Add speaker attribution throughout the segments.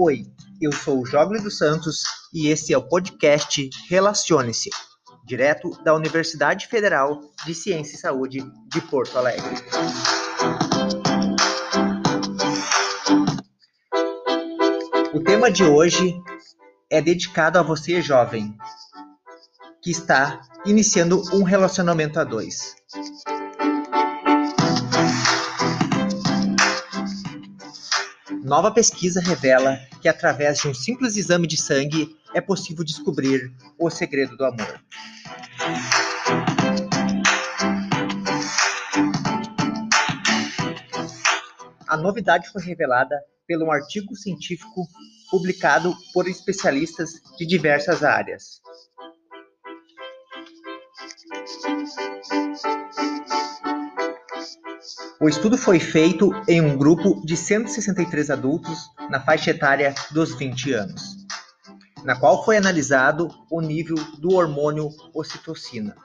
Speaker 1: Oi, eu sou o Jogle dos Santos e esse é o podcast Relacione-se, direto da Universidade Federal de Ciência e Saúde de Porto Alegre. O tema de hoje é dedicado a você, jovem, que está iniciando um relacionamento a dois. Nova pesquisa revela que através de um simples exame de sangue é possível descobrir o segredo do amor. A novidade foi revelada pelo um artigo científico publicado por especialistas de diversas áreas. O estudo foi feito em um grupo de 163 adultos na faixa etária dos 20 anos, na qual foi analisado o nível do hormônio ocitocina.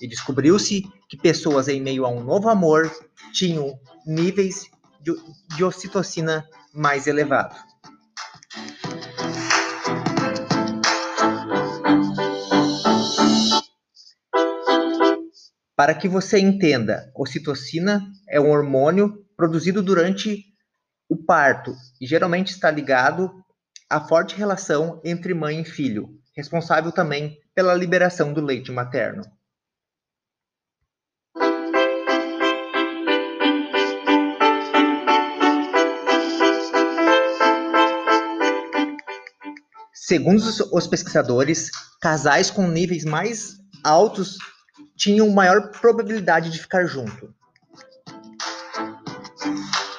Speaker 1: E descobriu-se que pessoas em meio a um novo amor tinham níveis de, de ocitocina mais elevados. Para que você entenda, ocitocina é um hormônio produzido durante o parto e geralmente está ligado à forte relação entre mãe e filho, responsável também pela liberação do leite materno. Segundo os pesquisadores, casais com níveis mais altos tinham maior probabilidade de ficar junto.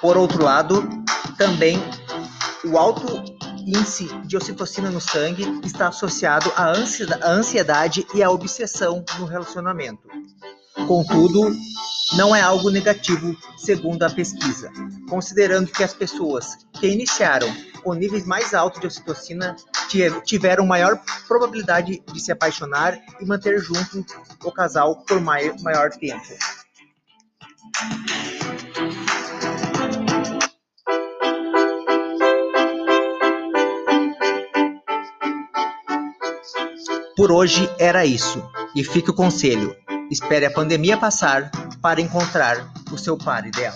Speaker 1: Por outro lado, também o alto índice de ocitocina no sangue está associado à ansiedade e à obsessão no relacionamento. Contudo, não é algo negativo, segundo a pesquisa, considerando que as pessoas que iniciaram com níveis mais altos de ocitocina tiveram maior probabilidade de se apaixonar e manter junto o casal por maior tempo. Por hoje era isso, e fica o conselho: espere a pandemia passar para encontrar o seu par ideal.